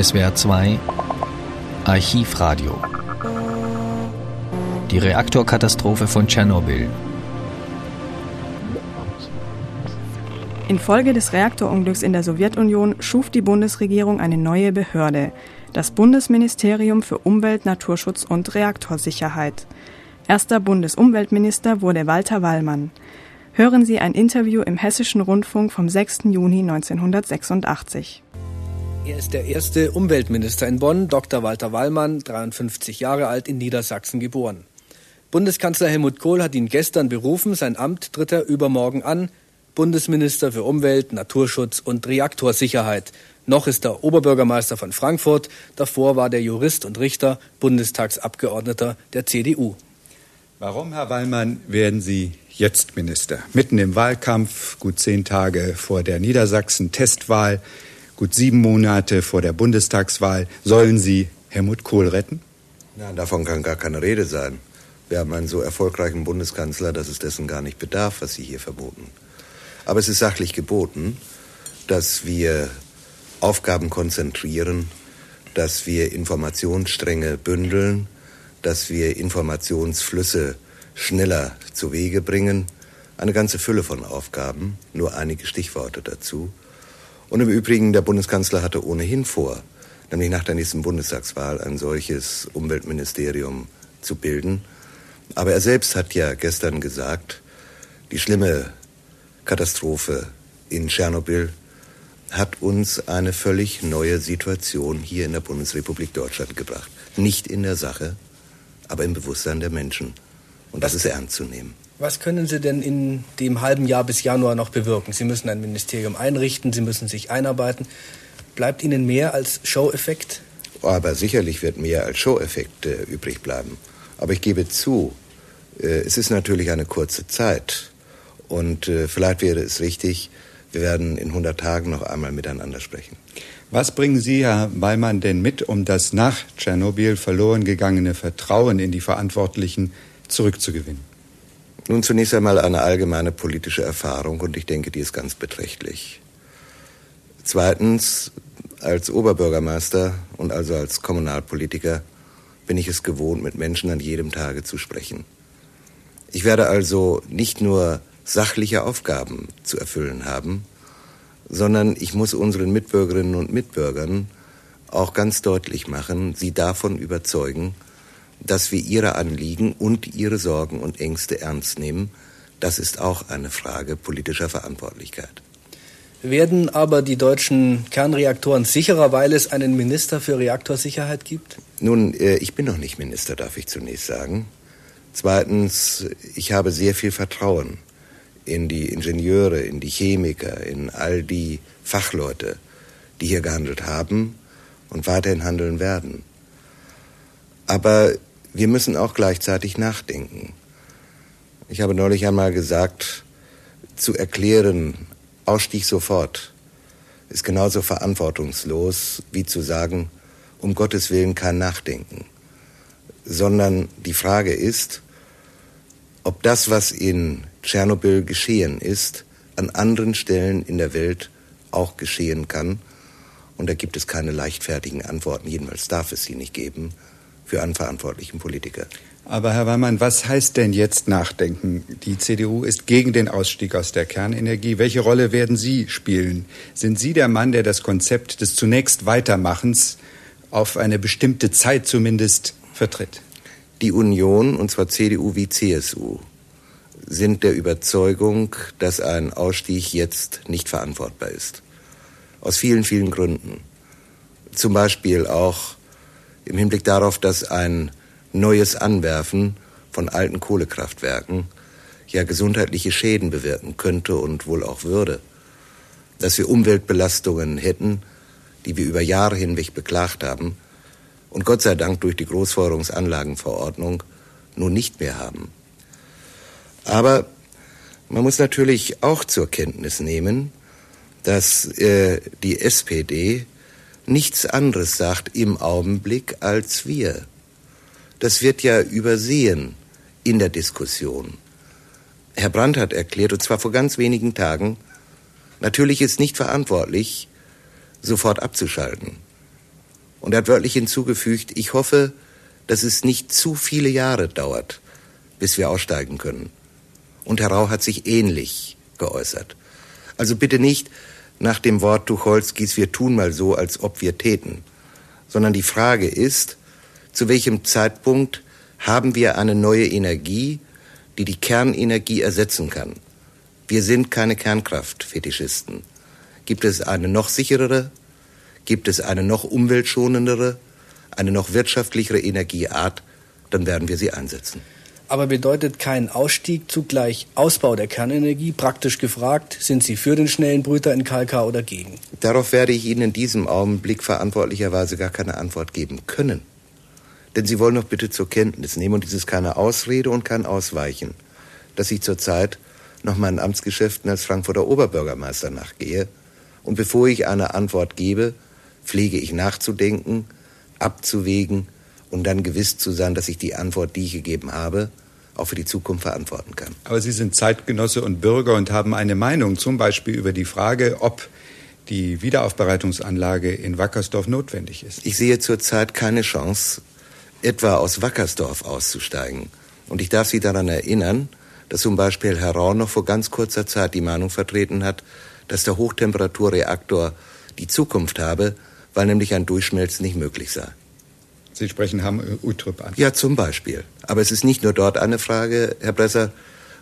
SWR 2 Archivradio Die Reaktorkatastrophe von Tschernobyl Infolge des Reaktorunglücks in der Sowjetunion schuf die Bundesregierung eine neue Behörde, das Bundesministerium für Umwelt, Naturschutz und Reaktorsicherheit. Erster Bundesumweltminister wurde Walter Wallmann. Hören Sie ein Interview im Hessischen Rundfunk vom 6. Juni 1986. Er ist der erste Umweltminister in Bonn, Dr. Walter Wallmann, 53 Jahre alt, in Niedersachsen geboren. Bundeskanzler Helmut Kohl hat ihn gestern berufen. Sein Amt tritt er übermorgen an. Bundesminister für Umwelt, Naturschutz und Reaktorsicherheit. Noch ist er Oberbürgermeister von Frankfurt. Davor war der Jurist und Richter, Bundestagsabgeordneter der CDU. Warum, Herr Wallmann, werden Sie jetzt Minister? Mitten im Wahlkampf, gut zehn Tage vor der Niedersachsen-Testwahl, gut sieben Monate vor der Bundestagswahl. Sollen Sie Helmut Kohl retten? Ja, davon kann gar keine Rede sein. Wir haben einen so erfolgreichen Bundeskanzler, dass es dessen gar nicht bedarf, was Sie hier verboten. Aber es ist sachlich geboten, dass wir Aufgaben konzentrieren, dass wir Informationsstränge bündeln, dass wir Informationsflüsse schneller zu Wege bringen. Eine ganze Fülle von Aufgaben, nur einige Stichworte dazu. Und im Übrigen, der Bundeskanzler hatte ohnehin vor, nämlich nach der nächsten Bundestagswahl ein solches Umweltministerium zu bilden. Aber er selbst hat ja gestern gesagt, die schlimme Katastrophe in Tschernobyl hat uns eine völlig neue Situation hier in der Bundesrepublik Deutschland gebracht. Nicht in der Sache, aber im Bewusstsein der Menschen. Und das ist ernst zu nehmen. Was können Sie denn in dem halben Jahr bis Januar noch bewirken? Sie müssen ein Ministerium einrichten, Sie müssen sich einarbeiten. Bleibt Ihnen mehr als Show-Effekt? Aber sicherlich wird mehr als Show-Effekt äh, übrig bleiben. Aber ich gebe zu, äh, es ist natürlich eine kurze Zeit. Und äh, vielleicht wäre es richtig, wir werden in 100 Tagen noch einmal miteinander sprechen. Was bringen Sie, Herr Wallmann, denn mit, um das nach Tschernobyl verloren gegangene Vertrauen in die Verantwortlichen zurückzugewinnen? Nun zunächst einmal eine allgemeine politische Erfahrung und ich denke, die ist ganz beträchtlich. Zweitens, als Oberbürgermeister und also als Kommunalpolitiker bin ich es gewohnt, mit Menschen an jedem Tage zu sprechen. Ich werde also nicht nur sachliche Aufgaben zu erfüllen haben, sondern ich muss unseren Mitbürgerinnen und Mitbürgern auch ganz deutlich machen, sie davon überzeugen, dass wir ihre Anliegen und ihre Sorgen und Ängste ernst nehmen. Das ist auch eine Frage politischer Verantwortlichkeit. Werden aber die deutschen Kernreaktoren sicherer, weil es einen Minister für Reaktorsicherheit gibt? Nun, äh, ich bin noch nicht Minister, darf ich zunächst sagen. Zweitens, ich habe sehr viel Vertrauen in die Ingenieure, in die Chemiker, in all die Fachleute, die hier gehandelt haben und weiterhin handeln werden. Aber wir müssen auch gleichzeitig nachdenken. Ich habe neulich einmal gesagt, zu erklären, Ausstieg sofort, ist genauso verantwortungslos wie zu sagen, um Gottes Willen kein Nachdenken. Sondern die Frage ist, ob das, was in Tschernobyl geschehen ist, an anderen Stellen in der Welt auch geschehen kann. Und da gibt es keine leichtfertigen Antworten, jedenfalls darf es sie nicht geben, für einen verantwortlichen Politiker. Aber Herr Weimann, was heißt denn jetzt nachdenken? Die CDU ist gegen den Ausstieg aus der Kernenergie. Welche Rolle werden Sie spielen? Sind Sie der Mann, der das Konzept des zunächst Weitermachens auf eine bestimmte Zeit zumindest vertritt? Die Union, und zwar CDU wie CSU, sind der Überzeugung, dass ein Ausstieg jetzt nicht verantwortbar ist. Aus vielen, vielen Gründen. Zum Beispiel auch im Hinblick darauf, dass ein neues Anwerfen von alten Kohlekraftwerken ja gesundheitliche Schäden bewirken könnte und wohl auch würde. Dass wir Umweltbelastungen hätten, die wir über Jahre hinweg beklagt haben und Gott sei Dank durch die Großfeuerungsanlagenverordnung nun nicht mehr haben. Aber man muss natürlich auch zur Kenntnis nehmen, dass äh, die SPD nichts anderes sagt im Augenblick als wir. Das wird ja übersehen in der Diskussion. Herr Brandt hat erklärt, und zwar vor ganz wenigen Tagen, natürlich ist nicht verantwortlich, sofort abzuschalten. Und er hat wörtlich hinzugefügt, ich hoffe, dass es nicht zu viele Jahre dauert, bis wir aussteigen können. Und Herr Rau hat sich ähnlich geäußert. Also bitte nicht nach dem Wort Tucholskis, wir tun mal so, als ob wir täten, sondern die Frage ist, zu welchem Zeitpunkt haben wir eine neue Energie, die die Kernenergie ersetzen kann. Wir sind keine Kernkraftfetischisten. Gibt es eine noch sicherere? Gibt es eine noch umweltschonendere? Eine noch wirtschaftlichere Energieart? Dann werden wir sie einsetzen. Aber bedeutet kein Ausstieg zugleich Ausbau der Kernenergie? Praktisch gefragt, sind Sie für den schnellen Brüter in Kalkar oder gegen? Darauf werde ich Ihnen in diesem Augenblick verantwortlicherweise gar keine Antwort geben können. Denn Sie wollen doch bitte zur Kenntnis nehmen, und dies ist keine Ausrede und kein Ausweichen, dass ich zurzeit noch meinen Amtsgeschäften als Frankfurter Oberbürgermeister nachgehe. Und bevor ich eine Antwort gebe, pflege ich nachzudenken, abzuwägen und dann gewiss zu sein, dass ich die Antwort, die ich gegeben habe, auch für die Zukunft verantworten kann. Aber Sie sind Zeitgenosse und Bürger und haben eine Meinung, zum Beispiel über die Frage, ob die Wiederaufbereitungsanlage in Wackersdorf notwendig ist. Ich sehe zurzeit keine Chance, etwa aus Wackersdorf auszusteigen. Und ich darf Sie daran erinnern, dass zum Beispiel Herr Rau noch vor ganz kurzer Zeit die Meinung vertreten hat, dass der Hochtemperaturreaktor die Zukunft habe, weil nämlich ein Durchschmelzen nicht möglich sei. Sie sprechen Hamm Utrup an. Ja, zum Beispiel. Aber es ist nicht nur dort eine Frage, Herr Bresser,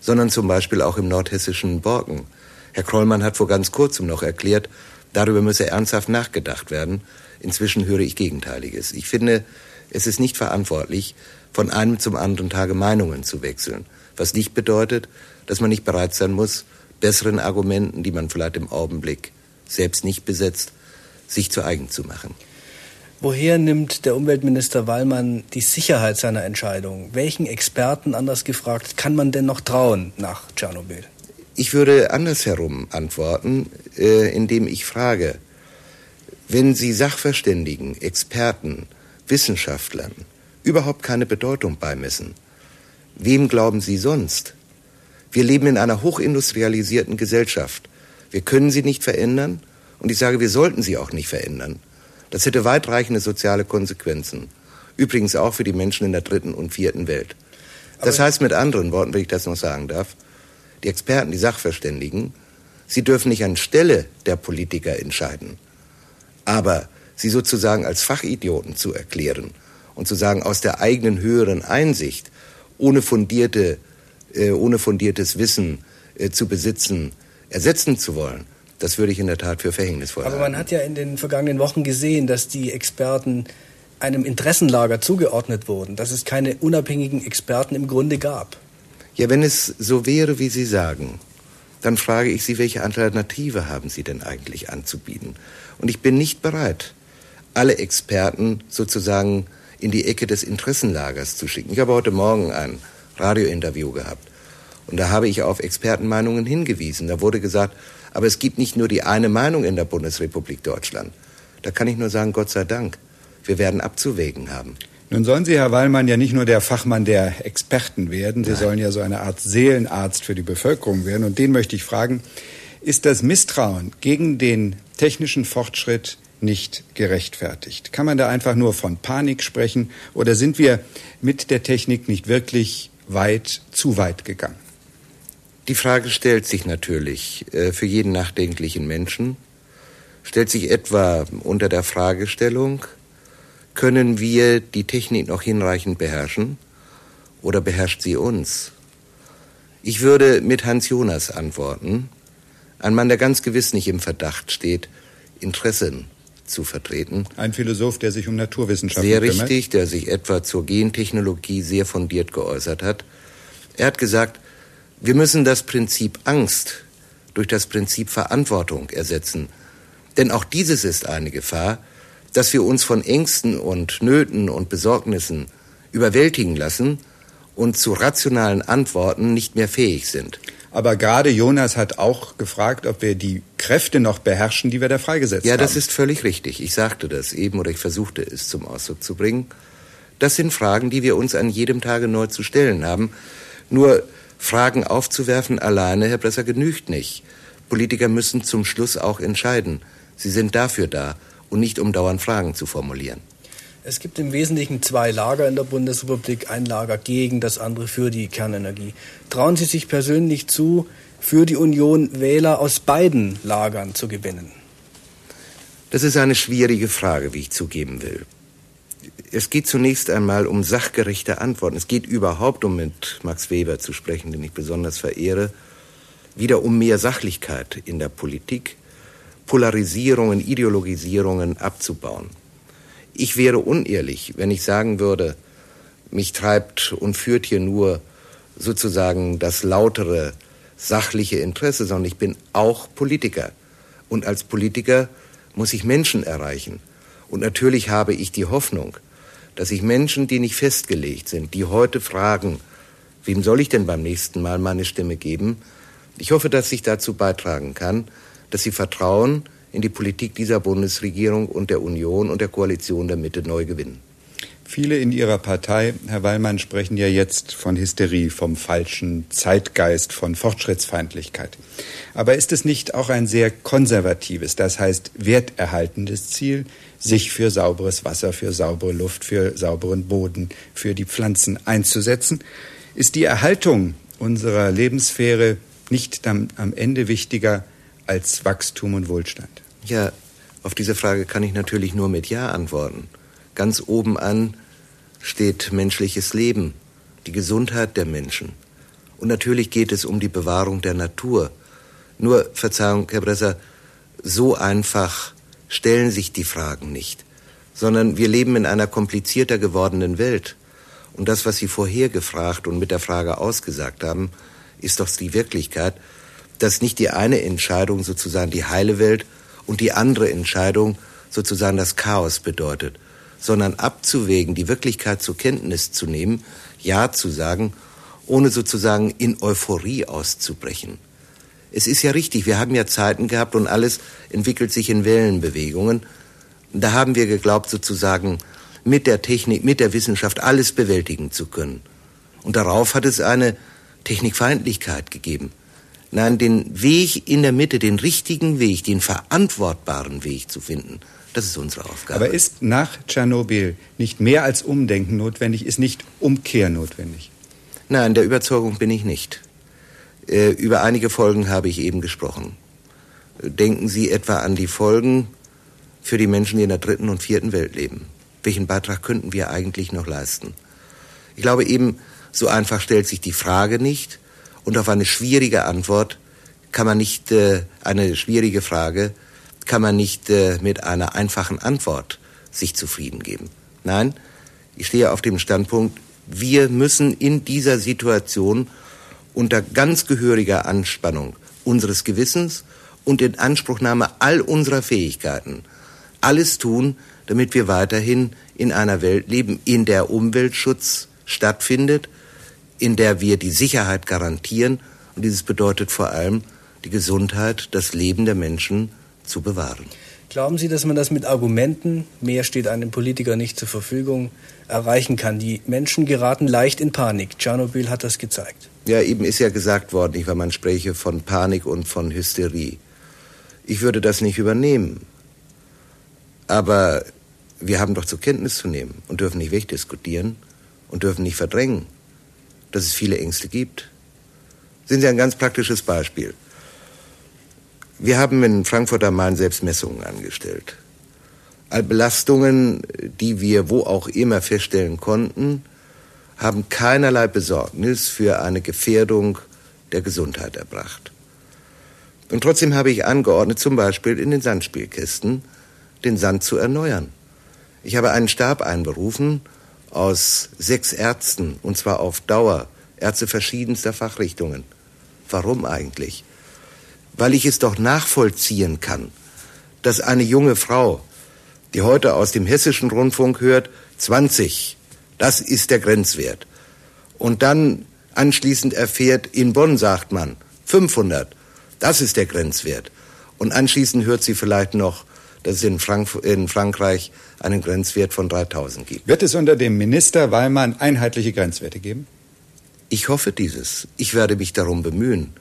sondern zum Beispiel auch im nordhessischen Borken. Herr Krollmann hat vor ganz kurzem noch erklärt, darüber müsse ernsthaft nachgedacht werden. Inzwischen höre ich Gegenteiliges. Ich finde, es ist nicht verantwortlich, von einem zum anderen Tage Meinungen zu wechseln. Was nicht bedeutet, dass man nicht bereit sein muss, besseren Argumenten, die man vielleicht im Augenblick selbst nicht besetzt, sich zu eigen zu machen. Woher nimmt der Umweltminister Wallmann die Sicherheit seiner Entscheidung? Welchen Experten, anders gefragt, kann man denn noch trauen nach Tschernobyl? Ich würde andersherum antworten, äh, indem ich frage, wenn Sie Sachverständigen, Experten, Wissenschaftlern überhaupt keine Bedeutung beimessen, wem glauben Sie sonst? Wir leben in einer hochindustrialisierten Gesellschaft. Wir können sie nicht verändern und ich sage, wir sollten sie auch nicht verändern. Das hätte weitreichende soziale Konsequenzen. Übrigens auch für die Menschen in der dritten und vierten Welt. Das heißt mit anderen Worten, wenn ich das noch sagen darf, die Experten, die Sachverständigen, sie dürfen nicht anstelle der Politiker entscheiden. Aber sie sozusagen als Fachidioten zu erklären und zu sagen, aus der eigenen höheren Einsicht, ohne, fundierte, äh, ohne fundiertes Wissen äh, zu besitzen, ersetzen zu wollen, das würde ich in der Tat für verhängnisvoll halten. Aber man hat ja in den vergangenen Wochen gesehen, dass die Experten einem Interessenlager zugeordnet wurden, dass es keine unabhängigen Experten im Grunde gab. Ja, wenn es so wäre, wie Sie sagen, dann frage ich Sie, welche Alternative haben Sie denn eigentlich anzubieten? Und ich bin nicht bereit, alle Experten sozusagen in die Ecke des Interessenlagers zu schicken. Ich habe heute Morgen ein Radiointerview gehabt und da habe ich auf Expertenmeinungen hingewiesen. Da wurde gesagt, aber es gibt nicht nur die eine Meinung in der Bundesrepublik Deutschland. Da kann ich nur sagen, Gott sei Dank. Wir werden abzuwägen haben. Nun sollen Sie, Herr Wallmann, ja nicht nur der Fachmann der Experten werden. Sie Nein. sollen ja so eine Art Seelenarzt für die Bevölkerung werden. Und den möchte ich fragen, ist das Misstrauen gegen den technischen Fortschritt nicht gerechtfertigt? Kann man da einfach nur von Panik sprechen oder sind wir mit der Technik nicht wirklich weit, zu weit gegangen? Die Frage stellt sich natürlich äh, für jeden nachdenklichen Menschen, stellt sich etwa unter der Fragestellung, können wir die Technik noch hinreichend beherrschen oder beherrscht sie uns? Ich würde mit Hans Jonas antworten, ein Mann, der ganz gewiss nicht im Verdacht steht, Interessen zu vertreten. Ein Philosoph, der sich um Naturwissenschaften Sehr richtig, der sich etwa zur Gentechnologie sehr fundiert geäußert hat. Er hat gesagt, wir müssen das Prinzip Angst durch das Prinzip Verantwortung ersetzen. Denn auch dieses ist eine Gefahr, dass wir uns von Ängsten und Nöten und Besorgnissen überwältigen lassen und zu rationalen Antworten nicht mehr fähig sind. Aber gerade Jonas hat auch gefragt, ob wir die Kräfte noch beherrschen, die wir da freigesetzt ja, haben. Ja, das ist völlig richtig. Ich sagte das eben oder ich versuchte es zum Ausdruck zu bringen. Das sind Fragen, die wir uns an jedem Tage neu zu stellen haben. Nur Fragen aufzuwerfen alleine, Herr Bresser, genügt nicht. Politiker müssen zum Schluss auch entscheiden. Sie sind dafür da und nicht um dauernd Fragen zu formulieren. Es gibt im Wesentlichen zwei Lager in der Bundesrepublik, ein Lager gegen, das andere für die Kernenergie. Trauen Sie sich persönlich zu, für die Union Wähler aus beiden Lagern zu gewinnen? Das ist eine schwierige Frage, wie ich zugeben will. Es geht zunächst einmal um sachgerechte Antworten. Es geht überhaupt, um mit Max Weber zu sprechen, den ich besonders verehre, wieder um mehr Sachlichkeit in der Politik, Polarisierungen, Ideologisierungen abzubauen. Ich wäre unehrlich, wenn ich sagen würde, mich treibt und führt hier nur sozusagen das lautere sachliche Interesse, sondern ich bin auch Politiker. Und als Politiker muss ich Menschen erreichen. Und natürlich habe ich die Hoffnung, dass ich Menschen, die nicht festgelegt sind, die heute fragen, wem soll ich denn beim nächsten Mal meine Stimme geben, ich hoffe, dass ich dazu beitragen kann, dass sie Vertrauen in die Politik dieser Bundesregierung und der Union und der Koalition der Mitte neu gewinnen. Viele in Ihrer Partei, Herr Wallmann, sprechen ja jetzt von Hysterie, vom falschen Zeitgeist, von Fortschrittsfeindlichkeit. Aber ist es nicht auch ein sehr konservatives, das heißt werterhaltendes Ziel, sich für sauberes Wasser, für saubere Luft, für sauberen Boden, für die Pflanzen einzusetzen? Ist die Erhaltung unserer Lebenssphäre nicht am Ende wichtiger als Wachstum und Wohlstand? Ja, auf diese Frage kann ich natürlich nur mit Ja antworten. Ganz oben an steht menschliches Leben, die Gesundheit der Menschen. Und natürlich geht es um die Bewahrung der Natur. Nur, Verzeihung, Herr Bresser, so einfach stellen sich die Fragen nicht, sondern wir leben in einer komplizierter gewordenen Welt. Und das, was Sie vorher gefragt und mit der Frage ausgesagt haben, ist doch die Wirklichkeit, dass nicht die eine Entscheidung sozusagen die heile Welt und die andere Entscheidung sozusagen das Chaos bedeutet, sondern abzuwägen, die Wirklichkeit zur Kenntnis zu nehmen, Ja zu sagen, ohne sozusagen in Euphorie auszubrechen. Es ist ja richtig, wir haben ja Zeiten gehabt und alles entwickelt sich in Wellenbewegungen. Da haben wir geglaubt, sozusagen mit der Technik, mit der Wissenschaft alles bewältigen zu können. Und darauf hat es eine Technikfeindlichkeit gegeben. Nein, den Weg in der Mitte, den richtigen Weg, den verantwortbaren Weg zu finden, das ist unsere Aufgabe. Aber ist nach Tschernobyl nicht mehr als Umdenken notwendig, ist nicht Umkehr notwendig? Nein, der Überzeugung bin ich nicht. Äh, über einige Folgen habe ich eben gesprochen. Denken Sie etwa an die Folgen für die Menschen, die in der dritten und vierten Welt leben. Welchen Beitrag könnten wir eigentlich noch leisten? Ich glaube eben, so einfach stellt sich die Frage nicht, und auf eine schwierige Antwort kann man nicht, äh, eine schwierige Frage kann man nicht äh, mit einer einfachen Antwort sich zufrieden geben. Nein, ich stehe auf dem Standpunkt, wir müssen in dieser Situation unter ganz gehöriger Anspannung unseres Gewissens und in Anspruchnahme all unserer Fähigkeiten alles tun, damit wir weiterhin in einer Welt leben, in der Umweltschutz stattfindet in der wir die Sicherheit garantieren. Und dieses bedeutet vor allem, die Gesundheit, das Leben der Menschen zu bewahren. Glauben Sie, dass man das mit Argumenten, mehr steht einem Politiker nicht zur Verfügung, erreichen kann? Die Menschen geraten leicht in Panik. Tschernobyl hat das gezeigt. Ja, eben ist ja gesagt worden, nicht, weil man spreche von Panik und von Hysterie. Ich würde das nicht übernehmen. Aber wir haben doch zur Kenntnis zu nehmen und dürfen nicht wegdiskutieren und dürfen nicht verdrängen, dass es viele Ängste gibt. Sehen Sie ein ganz praktisches Beispiel. Wir haben in Frankfurt am Main Selbstmessungen angestellt. All Belastungen, die wir wo auch immer feststellen konnten, haben keinerlei Besorgnis für eine Gefährdung der Gesundheit erbracht. Und trotzdem habe ich angeordnet, zum Beispiel in den Sandspielkästen den Sand zu erneuern. Ich habe einen Stab einberufen aus sechs Ärzten, und zwar auf Dauer, Ärzte verschiedenster Fachrichtungen. Warum eigentlich? Weil ich es doch nachvollziehen kann, dass eine junge Frau, die heute aus dem hessischen Rundfunk hört, 20, das ist der Grenzwert, und dann anschließend erfährt, in Bonn sagt man 500, das ist der Grenzwert, und anschließend hört sie vielleicht noch, dass es in, Frank in Frankreich einen Grenzwert von 3000 gibt. Wird es unter dem Minister Wallmann einheitliche Grenzwerte geben? Ich hoffe dieses. Ich werde mich darum bemühen.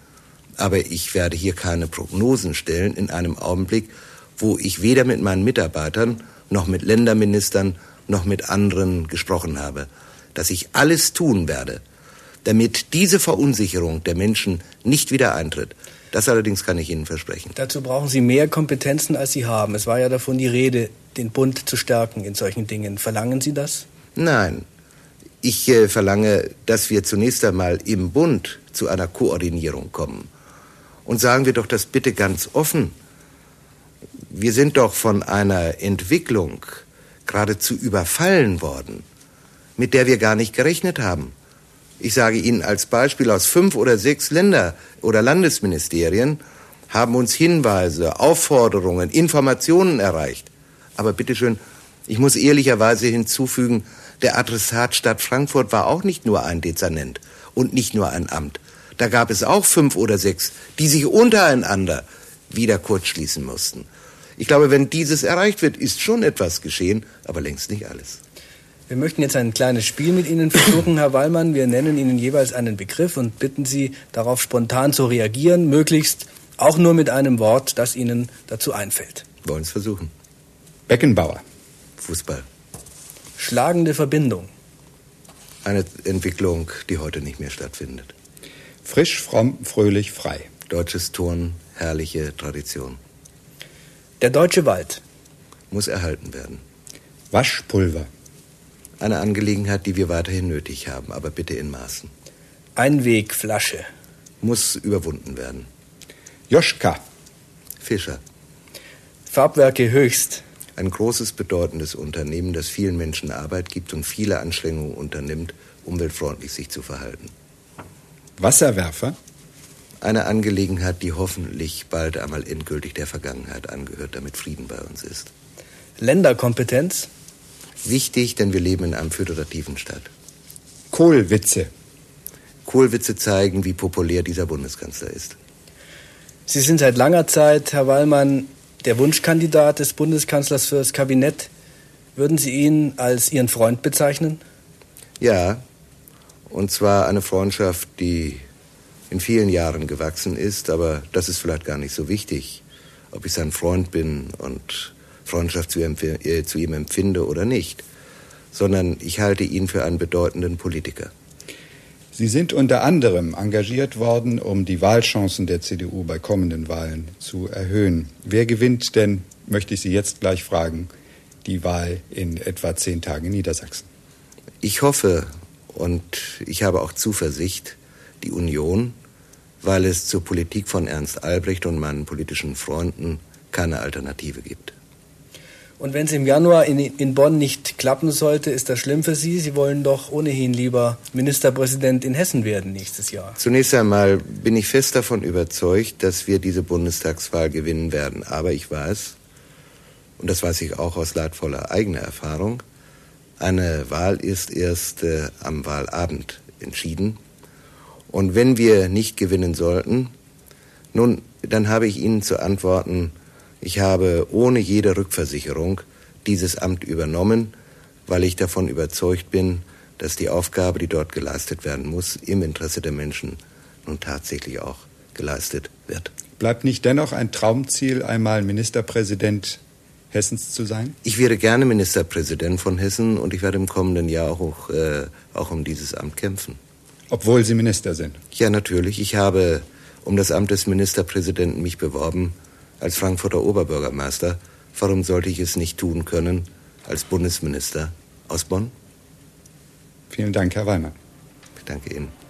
Aber ich werde hier keine Prognosen stellen in einem Augenblick, wo ich weder mit meinen Mitarbeitern noch mit Länderministern noch mit anderen gesprochen habe, dass ich alles tun werde, damit diese Verunsicherung der Menschen nicht wieder eintritt. Das allerdings kann ich Ihnen versprechen. Dazu brauchen Sie mehr Kompetenzen, als Sie haben. Es war ja davon die Rede, den Bund zu stärken in solchen Dingen. Verlangen Sie das? Nein. Ich äh, verlange, dass wir zunächst einmal im Bund zu einer Koordinierung kommen. Und sagen wir doch das bitte ganz offen. Wir sind doch von einer Entwicklung geradezu überfallen worden, mit der wir gar nicht gerechnet haben. Ich sage Ihnen als Beispiel aus fünf oder sechs Länder oder Landesministerien haben uns Hinweise, Aufforderungen, Informationen erreicht. Aber bitteschön, ich muss ehrlicherweise hinzufügen, der Adressat Stadt Frankfurt war auch nicht nur ein Dezernent und nicht nur ein Amt. Da gab es auch fünf oder sechs, die sich untereinander wieder kurzschließen mussten. Ich glaube, wenn dieses erreicht wird, ist schon etwas geschehen, aber längst nicht alles. Wir möchten jetzt ein kleines Spiel mit Ihnen versuchen, Herr Wallmann. Wir nennen Ihnen jeweils einen Begriff und bitten Sie, darauf spontan zu reagieren, möglichst auch nur mit einem Wort, das Ihnen dazu einfällt. Wollen es versuchen. Beckenbauer. Fußball. Schlagende Verbindung. Eine Entwicklung, die heute nicht mehr stattfindet. Frisch, fromm, fröhlich, frei. Deutsches Turn, herrliche Tradition. Der deutsche Wald. Muss erhalten werden. Waschpulver. Eine Angelegenheit, die wir weiterhin nötig haben, aber bitte in Maßen. Einwegflasche. Muss überwunden werden. Joschka. Fischer. Farbwerke höchst. Ein großes, bedeutendes Unternehmen, das vielen Menschen Arbeit gibt und viele Anstrengungen unternimmt, umweltfreundlich sich zu verhalten. Wasserwerfer. Eine Angelegenheit, die hoffentlich bald einmal endgültig der Vergangenheit angehört, damit Frieden bei uns ist. Länderkompetenz. Wichtig, denn wir leben in einem föderativen Staat. Kohlwitze. Kohlwitze zeigen, wie populär dieser Bundeskanzler ist. Sie sind seit langer Zeit, Herr Wallmann, der Wunschkandidat des Bundeskanzlers für das Kabinett. Würden Sie ihn als Ihren Freund bezeichnen? Ja, und zwar eine Freundschaft, die in vielen Jahren gewachsen ist, aber das ist vielleicht gar nicht so wichtig, ob ich sein Freund bin und Freundschaft zu ihm, äh, zu ihm empfinde oder nicht, sondern ich halte ihn für einen bedeutenden Politiker. Sie sind unter anderem engagiert worden, um die Wahlchancen der CDU bei kommenden Wahlen zu erhöhen. Wer gewinnt denn, möchte ich Sie jetzt gleich fragen, die Wahl in etwa zehn Tagen in Niedersachsen? Ich hoffe und ich habe auch Zuversicht, die Union, weil es zur Politik von Ernst Albrecht und meinen politischen Freunden keine Alternative gibt. Und wenn es im Januar in, in, Bonn nicht klappen sollte, ist das schlimm für Sie? Sie wollen doch ohnehin lieber Ministerpräsident in Hessen werden nächstes Jahr. Zunächst einmal bin ich fest davon überzeugt, dass wir diese Bundestagswahl gewinnen werden. Aber ich weiß, und das weiß ich auch aus leidvoller eigener Erfahrung, eine Wahl ist erst äh, am Wahlabend entschieden. Und wenn wir nicht gewinnen sollten, nun, dann habe ich Ihnen zu antworten, ich habe ohne jede Rückversicherung dieses Amt übernommen, weil ich davon überzeugt bin, dass die Aufgabe, die dort geleistet werden muss, im Interesse der Menschen nun tatsächlich auch geleistet wird. Bleibt nicht dennoch ein Traumziel, einmal Ministerpräsident Hessens zu sein? Ich wäre gerne Ministerpräsident von Hessen und ich werde im kommenden Jahr auch, äh, auch um dieses Amt kämpfen. Obwohl Sie Minister sind? Ja, natürlich. Ich habe um das Amt des Ministerpräsidenten mich beworben als Frankfurter Oberbürgermeister, warum sollte ich es nicht tun können als Bundesminister aus Bonn? Vielen Dank, Herr Weimer. Ich danke Ihnen.